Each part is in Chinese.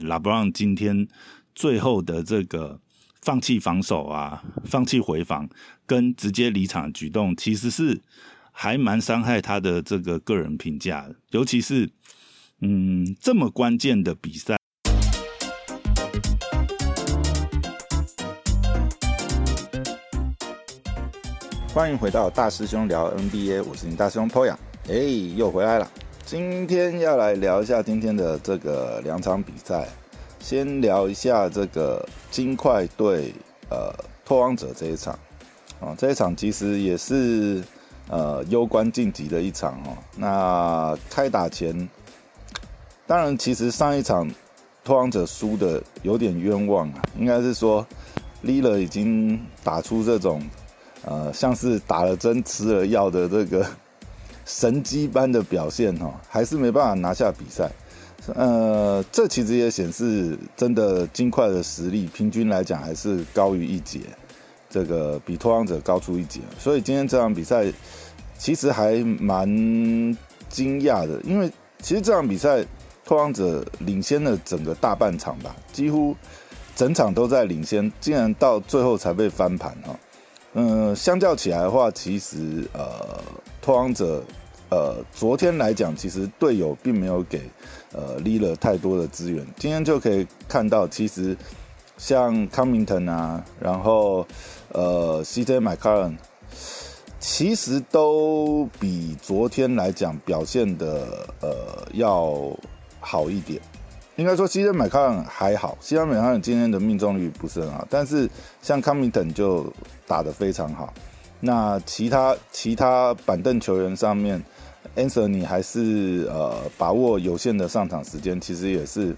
拉布朗今天最后的这个放弃防守啊，放弃回防跟直接离场举动，其实是还蛮伤害他的这个个人评价，尤其是嗯这么关键的比赛。欢迎回到大师兄聊 NBA，我是你大师兄 Poya，哎，又回来了。今天要来聊一下今天的这个两场比赛，先聊一下这个金块对呃拓荒者这一场啊，这一场其实也是呃攸关晋级的一场哦。那开打前，当然其实上一场拓荒者输的有点冤枉啊，应该是说 l i l a 已经打出这种。呃，像是打了针吃了药的这个神机般的表现哈，还是没办法拿下比赛。呃，这其实也显示真的金块的实力平均来讲还是高于一截，这个比拓荒者高出一截。所以今天这场比赛其实还蛮惊讶的，因为其实这场比赛拓荒者领先了整个大半场吧，几乎整场都在领先，竟然到最后才被翻盘哈。嗯，相较起来的话，其实呃，拓荒者呃，昨天来讲，其实队友并没有给呃 l 了太多的资源。今天就可以看到，其实像康明腾啊，然后呃，CJ 麦卡伦，其实都比昨天来讲表现的呃要好一点。应该说，西恩麦卡伦还好，西恩麦卡伦今天的命中率不是很好，但是像康明腾就打得非常好。那其他其他板凳球员上面，Anthony 还是呃把握有限的上场时间，其实也是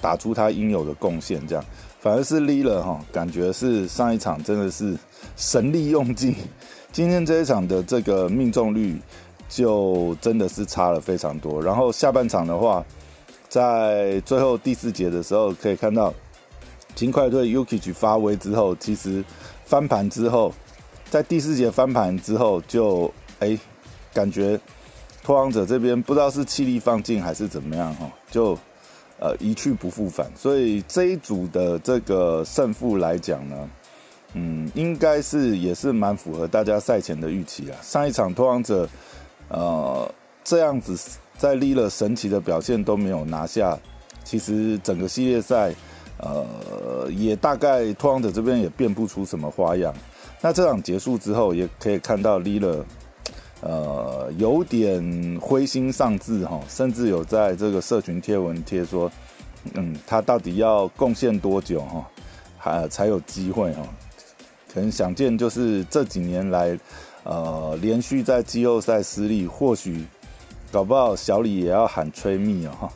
打出他应有的贡献。这样反而是 l i l a 哈，感觉是上一场真的是神力用尽，今天这一场的这个命中率就真的是差了非常多。然后下半场的话。在最后第四节的时候，可以看到金块队 Yuki 发威之后，其实翻盘之后，在第四节翻盘之后，就哎感觉拓荒者这边不知道是气力放尽还是怎么样哈，就呃一去不复返。所以这一组的这个胜负来讲呢，嗯，应该是也是蛮符合大家赛前的预期啊。上一场拓荒者呃这样子。在立了神奇的表现都没有拿下，其实整个系列赛，呃，也大概拓荒者这边也变不出什么花样。那这场结束之后，也可以看到立了，呃，有点灰心丧志哈，甚至有在这个社群贴文贴说，嗯，他到底要贡献多久哈，还才有机会哈？可能想见就是这几年来，呃，连续在季后赛失利，或许。搞不好小李也要喊吹蜜哦，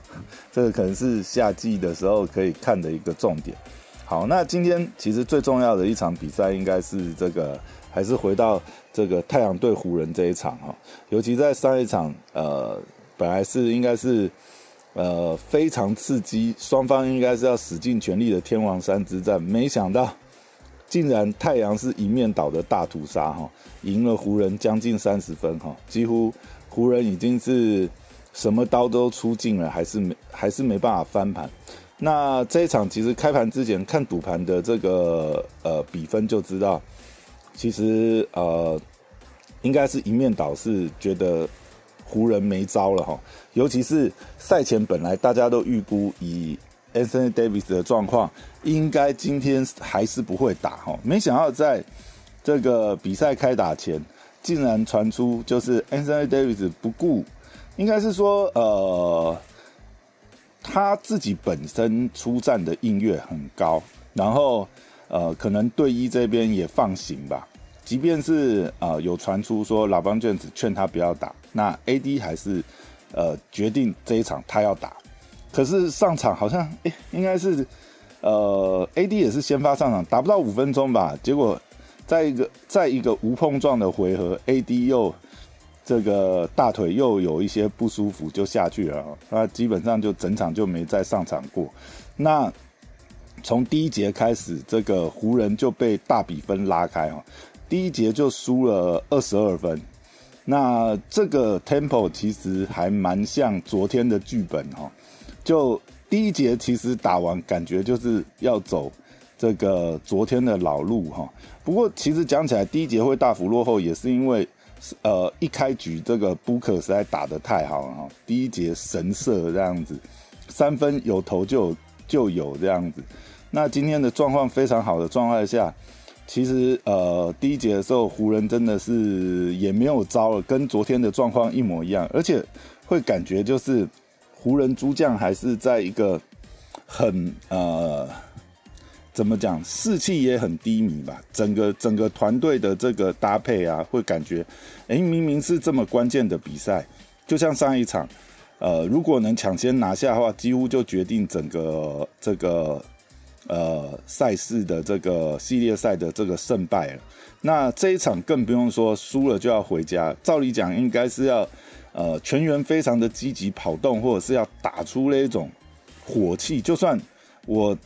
这个可能是夏季的时候可以看的一个重点。好，那今天其实最重要的一场比赛应该是这个，还是回到这个太阳对湖人这一场哈。尤其在上一场，呃，本来是应该是呃非常刺激，双方应该是要使尽全力的天王山之战，没想到竟然太阳是一面倒的大屠杀哈，赢了湖人将近三十分哈，几乎。湖人已经是什么刀都出尽了，还是没还是没办法翻盘。那这一场其实开盘之前看赌盘的这个呃比分就知道，其实呃应该是一面倒，是觉得湖人没招了哈。尤其是赛前本来大家都预估以 Anthony Davis 的状况，应该今天还是不会打哈。没想到在这个比赛开打前。竟然传出就是 Anthony Davis 不顾，应该是说呃他自己本身出战的音乐很高，然后呃可能队医这边也放行吧。即便是呃有传出说老邦卷子劝他不要打，那 AD 还是呃决定这一场他要打。可是上场好像诶应该是呃 AD 也是先发上场，打不到五分钟吧，结果。在一个在一个无碰撞的回合，AD 又这个大腿又有一些不舒服，就下去了。那基本上就整场就没再上场过。那从第一节开始，这个湖人就被大比分拉开哈，第一节就输了二十二分。那这个 tempo 其实还蛮像昨天的剧本哈，就第一节其实打完，感觉就是要走这个昨天的老路哈。不过其实讲起来，第一节会大幅落后，也是因为呃一开局这个布克实在打得太好了哈。第一节神射这样子，三分有投就就有这样子。那今天的状况非常好的状态下，其实呃第一节的时候，湖人真的是也没有招了，跟昨天的状况一模一样，而且会感觉就是湖人诸将还是在一个很呃。怎么讲？士气也很低迷吧。整个整个团队的这个搭配啊，会感觉，哎，明明是这么关键的比赛，就像上一场，呃，如果能抢先拿下的话，几乎就决定整个这个呃赛事的这个系列赛的这个胜败了。那这一场更不用说，输了就要回家。照理讲，应该是要呃全员非常的积极跑动，或者是要打出那一种火气。就算我。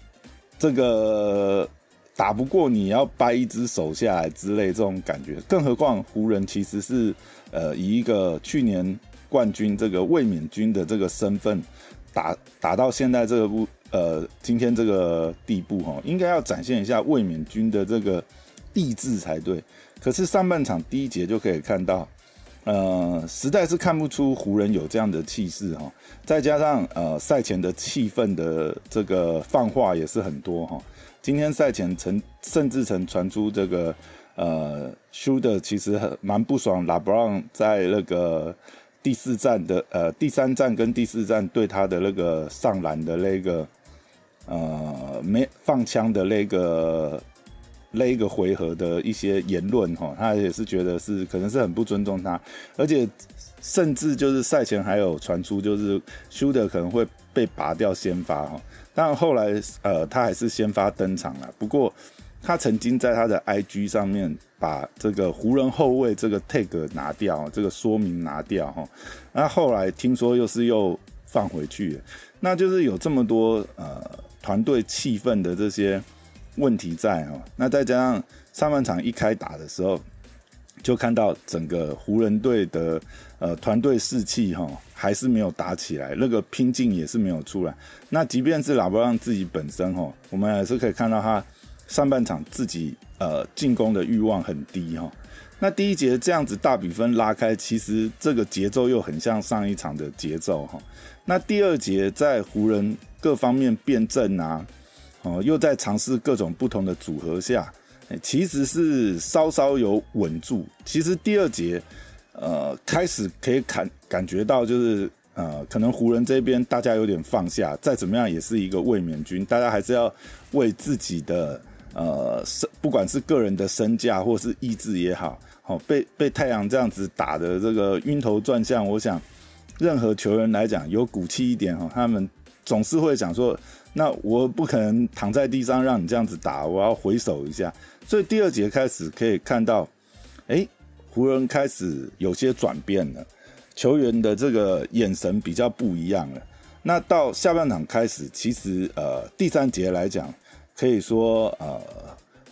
这个打不过你要掰一只手下来之类这种感觉，更何况湖人其实是呃以一个去年冠军这个卫冕军的这个身份打打到现在这个不呃今天这个地步哈，应该要展现一下卫冕军的这个意志才对。可是上半场第一节就可以看到。呃，实在是看不出湖人有这样的气势哈，再加上呃赛前的气氛的这个放话也是很多哈。今天赛前曾甚至曾传出这个呃输的其实很蛮不爽，拉布朗在那个第四站的呃第三站跟第四站对他的那个上篮的那个呃没放枪的那个。那一个回合的一些言论哈，他也是觉得是可能是很不尊重他，而且甚至就是赛前还有传出就是休德可能会被拔掉先发哈，但后来呃他还是先发登场了。不过他曾经在他的 IG 上面把这个湖人后卫这个 tag 拿掉，这个说明拿掉哈，那后来听说又是又放回去，那就是有这么多呃团队气氛的这些。问题在哦，那再加上上半场一开打的时候，就看到整个湖人队的呃团队士气哈还是没有打起来，那个拼劲也是没有出来。那即便是拉布朗自己本身哈，我们还是可以看到他上半场自己呃进攻的欲望很低哈。那第一节这样子大比分拉开，其实这个节奏又很像上一场的节奏哈。那第二节在湖人各方面辩证啊。哦，又在尝试各种不同的组合下，其实是稍稍有稳住。其实第二节，呃，开始可以感感觉到，就是呃，可能湖人这边大家有点放下，再怎么样也是一个卫冕军，大家还是要为自己的呃身，不管是个人的身价或是意志也好，好被被太阳这样子打的这个晕头转向，我想任何球员来讲有骨气一点哈，他们总是会想说。那我不可能躺在地上让你这样子打，我要回手一下。所以第二节开始可以看到，哎，湖人开始有些转变了，球员的这个眼神比较不一样了。那到下半场开始，其实呃第三节来讲，可以说呃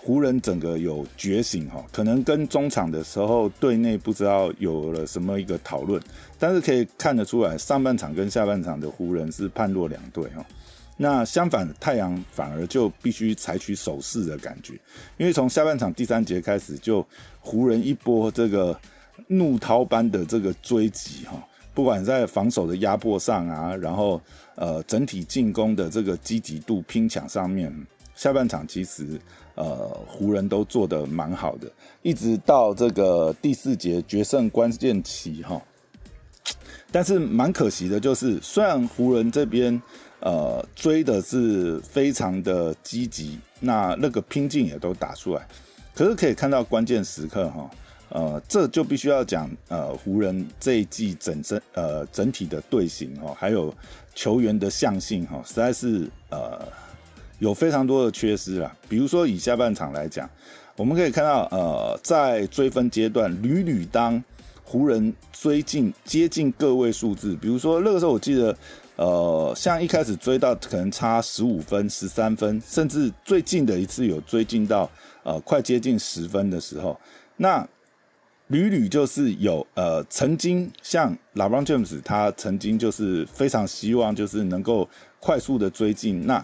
湖人整个有觉醒哈，可能跟中场的时候队内不知道有了什么一个讨论，但是可以看得出来，上半场跟下半场的湖人是判若两队哈。那相反，太阳反而就必须采取守势的感觉，因为从下半场第三节开始，就湖人一波这个怒涛般的这个追击哈，不管在防守的压迫上啊，然后呃整体进攻的这个积极度拼抢上面，下半场其实呃湖人都做得蛮好的，一直到这个第四节决胜关键期哈，但是蛮可惜的就是，虽然湖人这边。呃，追的是非常的积极，那那个拼劲也都打出来，可是可以看到关键时刻哈，呃，这就必须要讲呃湖人这一季整身呃整体的队形哈，还有球员的向性哈，实在是呃有非常多的缺失啊。比如说以下半场来讲，我们可以看到呃在追分阶段屡屡当湖人追进接近个位数字，比如说那个时候我记得。呃，像一开始追到可能差十五分、十三分，甚至最近的一次有追进到呃快接近十分的时候，那屡屡就是有呃曾经像拉布朗詹姆斯，他曾经就是非常希望就是能够快速的追进。那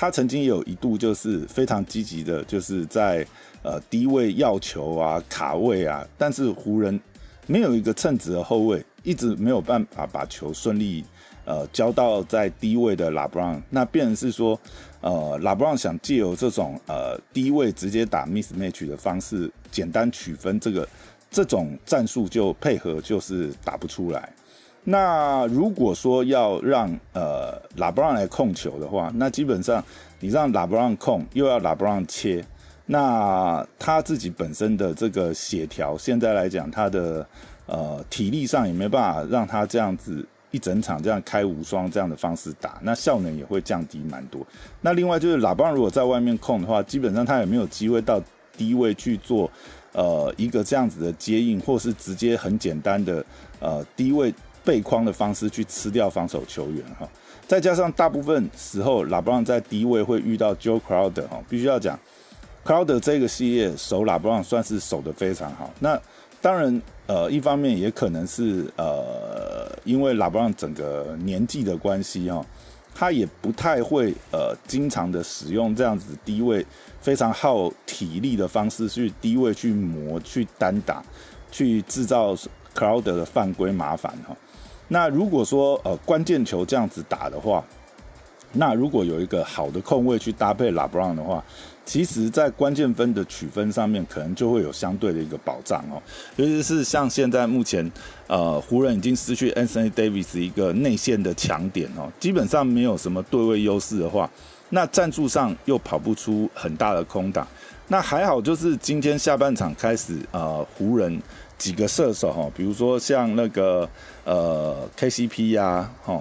他曾经有一度就是非常积极的，就是在呃低位要球啊、卡位啊，但是湖人没有一个称职的后卫，一直没有办法把球顺利呃交到在低位的拉布朗。那变成是说，呃，拉布朗想借由这种呃低位直接打 miss match 的方式，简单取分，这个这种战术就配合就是打不出来。那如果说要让呃拉布朗来控球的话，那基本上你让拉布朗控，又要拉布朗切，那他自己本身的这个协调，现在来讲他的呃体力上也没办法让他这样子一整场这样开无双这样的方式打，那效能也会降低蛮多。那另外就是拉布朗如果在外面控的话，基本上他也没有机会到低位去做呃一个这样子的接应，或是直接很简单的呃低位。背框的方式去吃掉防守球员哈，再加上大部分时候拉布朗在低位会遇到 Joe Crowder 哈，必须要讲 Crowder 这个系列守拉布朗算是守的非常好。那当然呃一方面也可能是呃因为拉布朗整个年纪的关系哈，他也不太会呃经常的使用这样子低位非常耗体力的方式去低位去磨去单打去制造 Crowder 的犯规麻烦哈。那如果说呃关键球这样子打的话，那如果有一个好的控位去搭配拉布朗的话，其实在关键分的取分上面，可能就会有相对的一个保障哦。尤其是像现在目前呃湖人已经失去 Anthony Davis 一个内线的强点哦，基本上没有什么对位优势的话，那战术上又跑不出很大的空档。那还好，就是今天下半场开始呃湖人。几个射手哈，比如说像那个呃 KCP 呀，哈，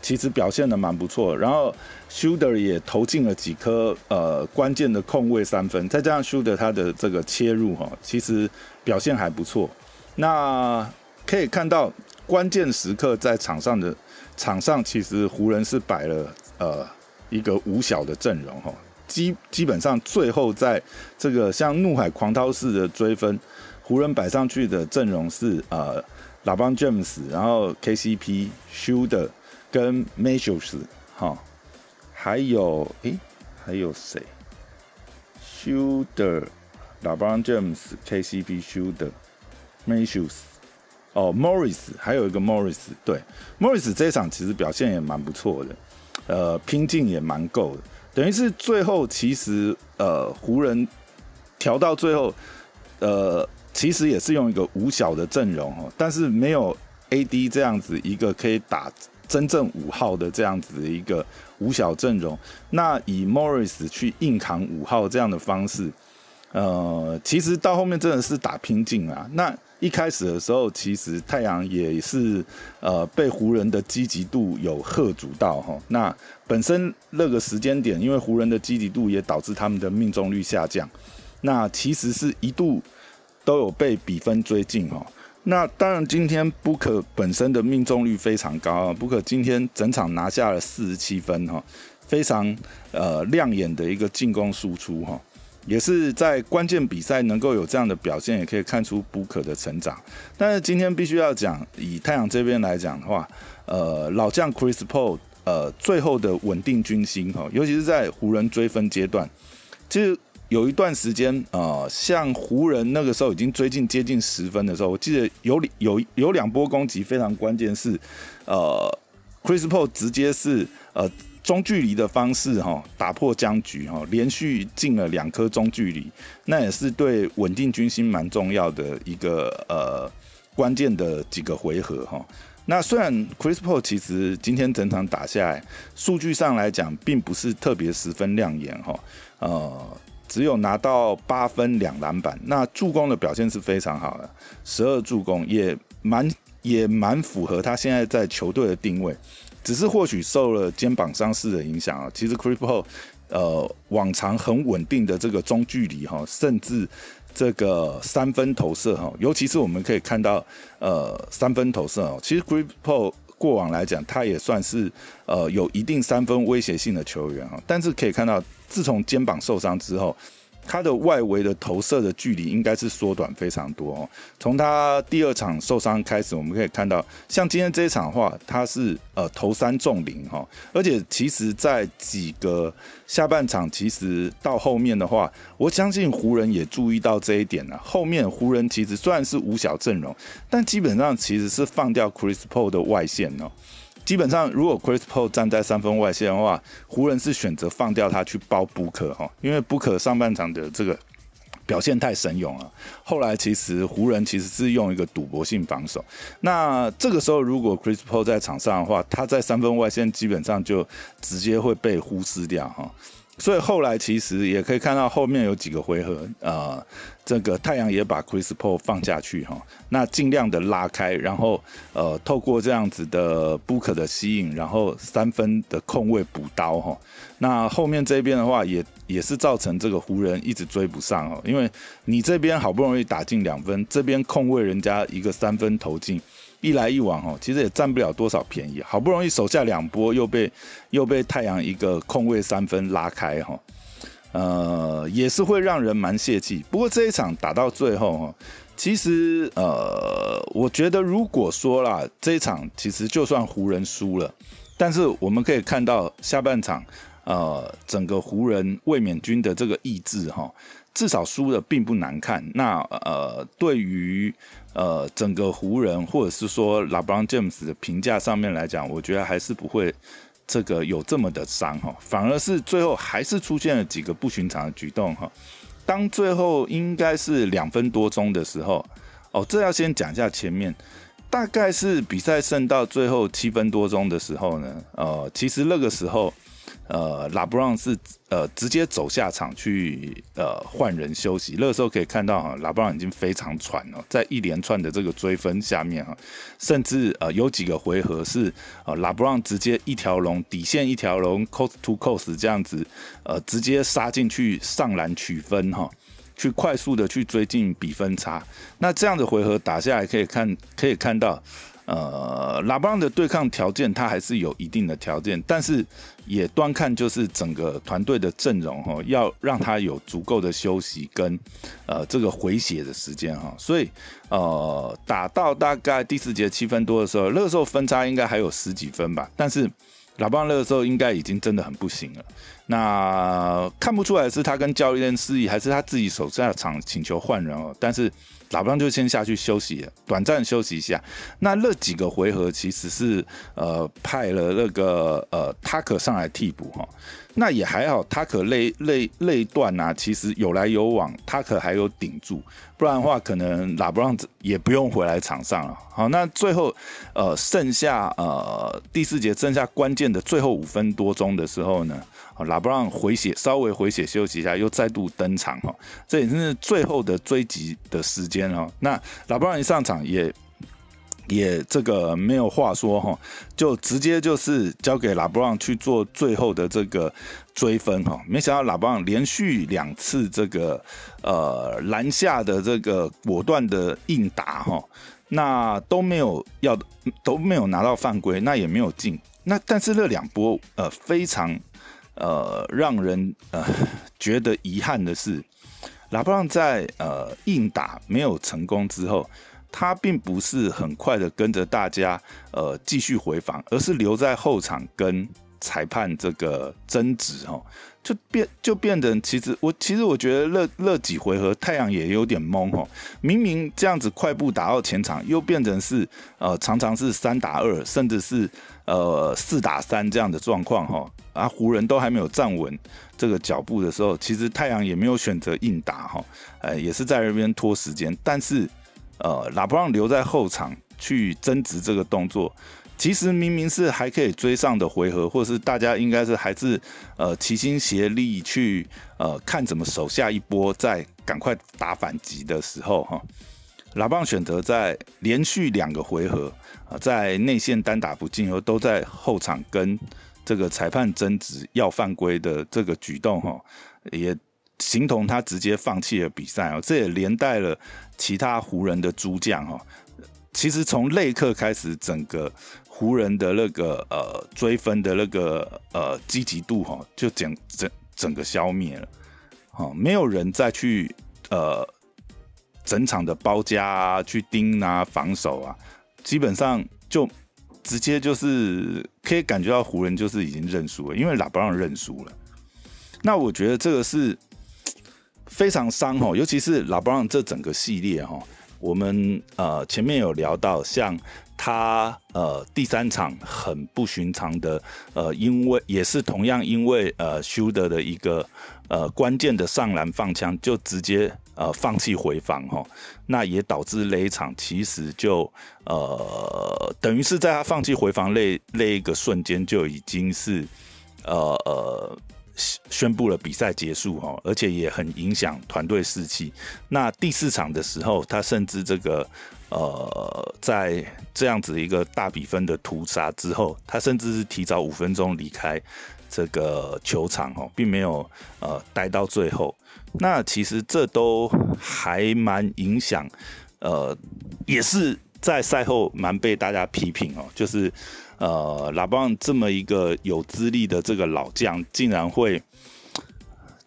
其实表现的蛮不错。然后 Shooter 也投进了几颗呃关键的空位三分，再加上 Shooter 他的这个切入哈，其实表现还不错。那可以看到关键时刻在场上的场上，其实湖人是摆了呃一个五小的阵容哈，基基本上最后在这个像怒海狂涛式的追分。湖人摆上去的阵容是呃，拉邦 James，然后 KCP、Shooter 跟 Matthews 哈，还有诶，还有谁？Shooter、拉邦 James、KCP、Shooter、Matthews，哦，Morris，还有一个 Morris，对，Morris 这一场其实表现也蛮不错的，呃，拼劲也蛮够的，等于是最后其实呃，湖人调到最后，呃。其实也是用一个五小的阵容哦，但是没有 AD 这样子一个可以打真正五号的这样子的一个五小阵容，那以 Morris 去硬扛五号这样的方式，呃，其实到后面真的是打拼劲啊。那一开始的时候，其实太阳也是呃被湖人的积极度有喝阻到哈。那本身那个时间点，因为湖人的积极度也导致他们的命中率下降，那其实是一度。都有被比分追进哈，那当然今天布克本身的命中率非常高啊，布克今天整场拿下了四十七分哈，非常呃亮眼的一个进攻输出哈，也是在关键比赛能够有这样的表现，也可以看出布克的成长。但是今天必须要讲，以太阳这边来讲的话，呃，老将 Chris Paul 呃最后的稳定军心哈，尤其是在湖人追分阶段，其实。有一段时间，呃，像湖人那个时候已经追进接近十分的时候，我记得有有有两波攻击非常关键，是呃，Chris Paul 直接是呃中距离的方式哈打破僵局哈，连续进了两颗中距离，那也是对稳定军心蛮重要的一个呃关键的几个回合哈。那虽然 Chris Paul 其实今天整场打下来，数据上来讲并不是特别十分亮眼哈，呃。只有拿到八分两篮板，那助攻的表现是非常好的，十二助攻也蛮也蛮符合他现在在球队的定位，只是或许受了肩膀伤势的影响啊。其实 Chris Paul 呃往常很稳定的这个中距离哈，甚至这个三分投射哈，尤其是我们可以看到呃三分投射哦，其实 Chris Paul 过往来讲他也算是呃有一定三分威胁性的球员啊，但是可以看到。自从肩膀受伤之后，他的外围的投射的距离应该是缩短非常多哦。从他第二场受伤开始，我们可以看到，像今天这一场的话，他是呃投三中零哈，而且其实在几个下半场，其实到后面的话，我相信湖人也注意到这一点了。后面湖人其实虽然是五小阵容，但基本上其实是放掉 Chris Paul 的外线哦。基本上，如果 Chris Paul 站在三分外线的话，湖人是选择放掉他去包布克哈，因为布克上半场的这个表现太神勇了。后来其实湖人其实是用一个赌博性防守。那这个时候，如果 Chris Paul 在场上的话，他在三分外线基本上就直接会被忽视掉哈。所以后来其实也可以看到后面有几个回合，呃，这个太阳也把 Chris Paul 放下去哈，那尽量的拉开，然后呃透过这样子的 Book 的吸引，然后三分的空位补刀哈。那后面这边的话也也是造成这个湖人一直追不上哦，因为你这边好不容易打进两分，这边空位人家一个三分投进。一来一往哦，其实也占不了多少便宜。好不容易手下两波，又被又被太阳一个空位三分拉开哈，呃，也是会让人蛮泄气。不过这一场打到最后哈，其实呃，我觉得如果说啦，这一场其实就算湖人输了，但是我们可以看到下半场呃，整个湖人卫冕军的这个意志哈。至少输的并不难看。那呃，对于呃整个湖人或者是说拉布朗詹姆斯的评价上面来讲，我觉得还是不会这个有这么的伤哈。反而是最后还是出现了几个不寻常的举动哈。当最后应该是两分多钟的时候，哦，这要先讲一下前面，大概是比赛剩到最后七分多钟的时候呢，呃，其实那个时候。呃，拉布朗是呃直接走下场去呃换人休息。那个时候可以看到哈，拉布朗已经非常喘了，在一连串的这个追分下面哈，甚至呃有几个回合是呃拉布朗直接一条龙底线一条龙 cost to cost 这样子呃直接杀进去上篮取分哈，去快速的去追进比分差。那这样的回合打下来可以看可以看到。呃，拉布朗的对抗条件他还是有一定的条件，但是也端看就是整个团队的阵容哈，要让他有足够的休息跟呃这个回血的时间哈，所以呃打到大概第四节七分多的时候，那个时候分差应该还有十几分吧，但是拉布朗那个时候应该已经真的很不行了，那看不出来是他跟教练示意，还是他自己手下场请求换人哦，但是。老布就先下去休息了，短暂休息一下。那那几个回合其实是呃派了那个呃他可上来替补哈。那也还好，他可累累累段啊，其实有来有往，他可还有顶住。不然的话，可能拉布朗也不用回来场上了。好，那最后呃剩下呃第四节剩下关键的最后五分多钟的时候呢？拉布朗回血，稍微回血休息一下，又再度登场哈，这也是最后的追击的时间哦。那拉布朗一上场也也这个没有话说哈，就直接就是交给拉布朗去做最后的这个追分哈。没想到拉布朗连续两次这个呃篮下的这个果断的硬打哈，那都没有要都没有拿到犯规，那也没有进。那但是那两波呃非常。呃，让人呃觉得遗憾的是，拉布朗在呃硬打没有成功之后，他并不是很快的跟着大家呃继续回防，而是留在后场跟裁判这个争执哦，就变就变得其实我其实我觉得那那几回合太阳也有点懵哦，明明这样子快步打到前场，又变成是呃常常是三打二，甚至是呃四打三这样的状况哈。啊，湖人都还没有站稳这个脚步的时候，其实太阳也没有选择硬打哈，呃，也是在那边拖时间。但是，呃，拉布朗留在后场去争执这个动作，其实明明是还可以追上的回合，或是大家应该是还是呃齐心协力去呃看怎么守下一波，再赶快打反击的时候哈，拉棒选择在连续两个回合啊，在内线单打不进，后都在后场跟。这个裁判争执要犯规的这个举动哈，也形同他直接放弃了比赛哦，这也连带了其他湖人的诸将哈。其实从内克开始，整个湖人的那个呃追分的那个呃积极度哈，就整整整个消灭了。哈，没有人再去呃整场的包夹啊，去盯啊，防守啊，基本上就直接就是可以感觉到湖人就是已经认输了，因为拉布朗认输了。那我觉得这个是非常伤哈，尤其是拉布朗这整个系列哈，我们呃前面有聊到像。他呃第三场很不寻常的呃，因为也是同样因为呃修德的一个呃关键的上篮放枪，就直接呃放弃回防哈，那也导致那一场其实就呃等于是在他放弃回防那那一个瞬间就已经是呃呃宣布了比赛结束哦，而且也很影响团队士气。那第四场的时候，他甚至这个。呃，在这样子一个大比分的屠杀之后，他甚至是提早五分钟离开这个球场哦，并没有呃待到最后。那其实这都还蛮影响，呃，也是在赛后蛮被大家批评哦，就是呃，拉布朗这么一个有资历的这个老将，竟然会，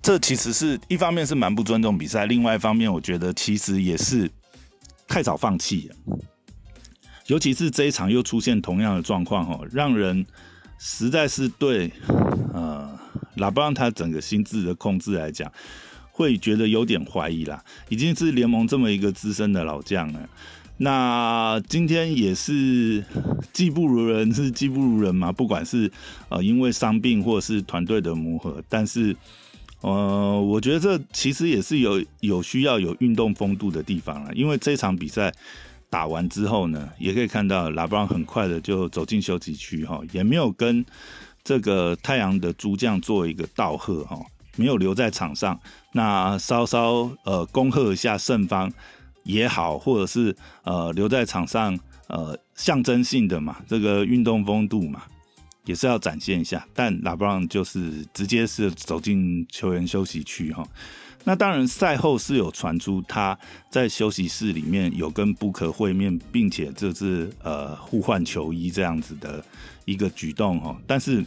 这其实是一方面是蛮不尊重比赛，另外一方面我觉得其实也是。太早放弃了，尤其是这一场又出现同样的状况，哈，让人实在是对呃拉布朗他整个心智的控制来讲，会觉得有点怀疑啦。已经是联盟这么一个资深的老将了，那今天也是技不如人，是技不如人嘛？不管是呃因为伤病或者是团队的磨合，但是。呃，我觉得这其实也是有有需要有运动风度的地方了，因为这场比赛打完之后呢，也可以看到拉布朗很快的就走进休息区哈，也没有跟这个太阳的主将做一个道贺哈，没有留在场上，那稍稍呃恭贺一下胜方也好，或者是呃留在场上呃象征性的嘛，这个运动风度嘛。也是要展现一下，但拉布朗就是直接是走进球员休息区哈。那当然赛后是有传出他在休息室里面有跟布克会面，并且这是呃互换球衣这样子的一个举动哈。但是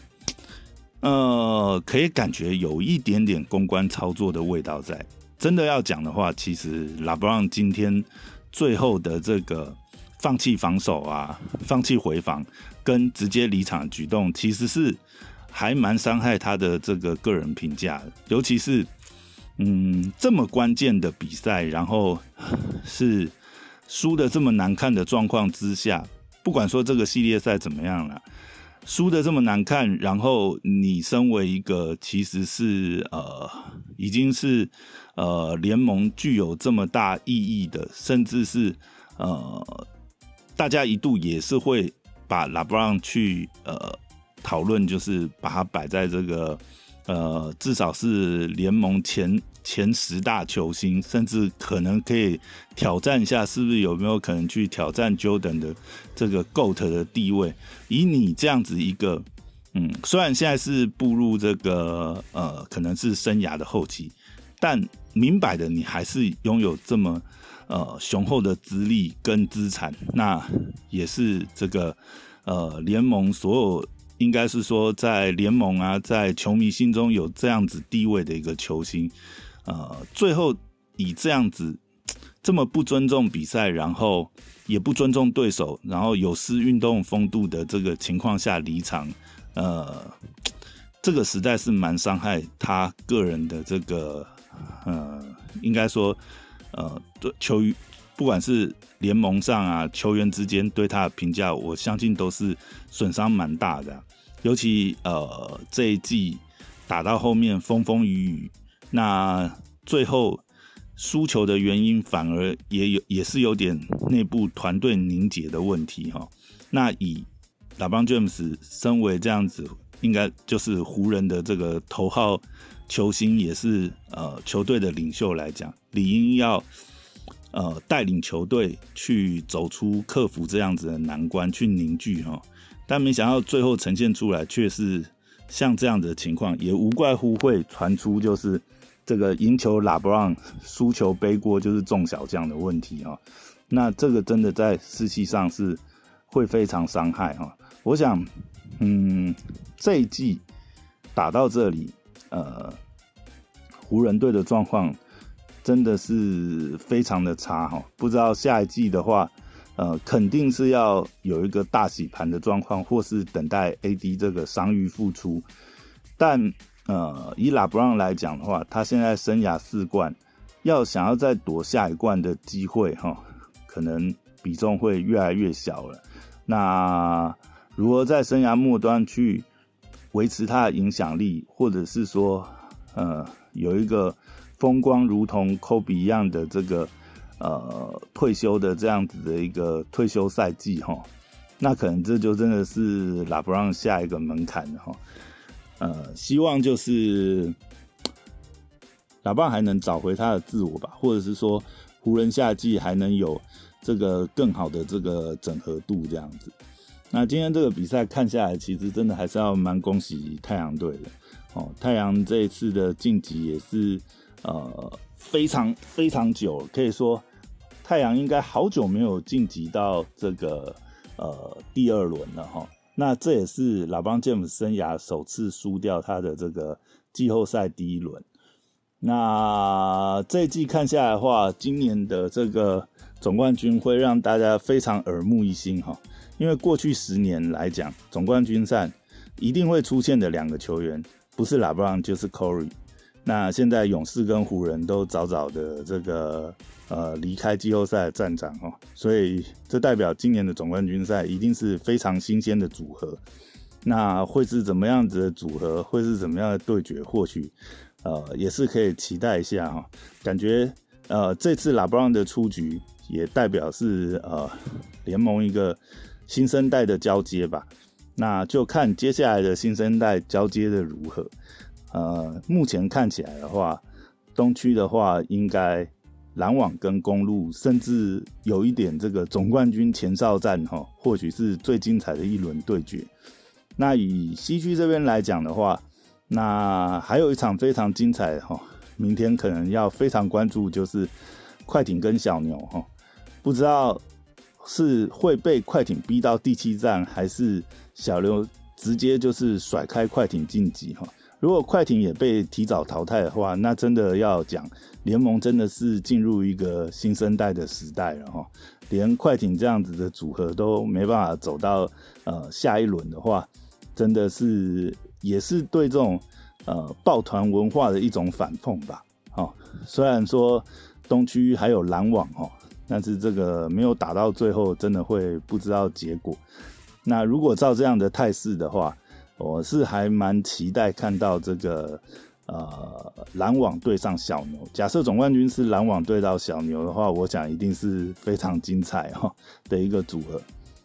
呃可以感觉有一点点公关操作的味道在。真的要讲的话，其实拉布朗今天最后的这个放弃防守啊，放弃回防。跟直接离场举动，其实是还蛮伤害他的这个个人评价的。尤其是，嗯，这么关键的比赛，然后是输的这么难看的状况之下，不管说这个系列赛怎么样了，输的这么难看，然后你身为一个其实是呃，已经是呃联盟具有这么大意义的，甚至是呃，大家一度也是会。把拉布朗去呃讨论，就是把它摆在这个呃至少是联盟前前十大球星，甚至可能可以挑战一下，是不是有没有可能去挑战 Jordan 的这个 GOAT 的地位？以你这样子一个嗯，虽然现在是步入这个呃可能是生涯的后期，但明摆的你还是拥有这么。呃，雄厚的资历跟资产，那也是这个呃联盟所有应该是说在联盟啊，在球迷心中有这样子地位的一个球星，呃，最后以这样子这么不尊重比赛，然后也不尊重对手，然后有失运动风度的这个情况下离场，呃，这个实在是蛮伤害他个人的这个呃，应该说。呃，对球员，不管是联盟上啊，球员之间对他的评价，我相信都是损伤蛮大的。尤其呃这一季打到后面风风雨雨，那最后输球的原因反而也有也是有点内部团队凝结的问题哈。那以拉邦詹姆斯身为这样子，应该就是湖人的这个头号。球星也是呃球队的领袖来讲，理应要呃带领球队去走出克服这样子的难关，去凝聚哈。但没想到最后呈现出来却是像这样的情况，也无怪乎会传出就是这个赢球拉布朗，输球背锅就是众小将的问题哈。那这个真的在士气上是会非常伤害哈。我想，嗯，这一季打到这里。呃，湖人队的状况真的是非常的差哈，不知道下一季的话，呃，肯定是要有一个大洗盘的状况，或是等待 AD 这个伤愈复出。但呃，以拉布朗来讲的话，他现在生涯四冠，要想要再夺下一冠的机会哈，可能比重会越来越小了。那如何在生涯末端去维持他的影响力，或者是说，呃，有一个风光如同科比一样的这个呃退休的这样子的一个退休赛季哈，那可能这就真的是拉布朗下一个门槛哈。呃，希望就是拉布朗还能找回他的自我吧，或者是说湖人夏季还能有这个更好的这个整合度这样子。那今天这个比赛看下来，其实真的还是要蛮恭喜太阳队的哦。太阳这一次的晋级也是呃非常非常久，可以说太阳应该好久没有晋级到这个呃第二轮了哈。那这也是拉邦詹姆斯生涯首次输掉他的这个季后赛第一轮。那这一季看下来的话，今年的这个总冠军会让大家非常耳目一新哈。因为过去十年来讲，总冠军赛一定会出现的两个球员，不是拉布朗就是 Corey。那现在勇士跟湖人都早早的这个呃离开季后赛的战场哦，所以这代表今年的总冠军赛一定是非常新鲜的组合。那会是怎么样子的组合？会是怎么样的对决？或许呃也是可以期待一下哈。感觉呃这次拉布朗的出局也代表是呃联盟一个。新生代的交接吧，那就看接下来的新生代交接的如何。呃，目前看起来的话，东区的话应该篮网跟公路，甚至有一点这个总冠军前哨战哈，或许是最精彩的一轮对决。那以西区这边来讲的话，那还有一场非常精彩哈，明天可能要非常关注，就是快艇跟小牛哈，不知道。是会被快艇逼到第七站，还是小刘直接就是甩开快艇晋级哈？如果快艇也被提早淘汰的话，那真的要讲联盟真的是进入一个新生代的时代了哈。连快艇这样子的组合都没办法走到呃下一轮的话，真的是也是对这种呃抱团文化的一种反讽吧。好，虽然说东区还有篮网哈。但是这个没有打到最后，真的会不知道结果。那如果照这样的态势的话，我是还蛮期待看到这个呃篮网对上小牛。假设总冠军是篮网对到小牛的话，我想一定是非常精彩哈的一个组合。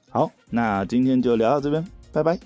好，那今天就聊到这边，拜拜。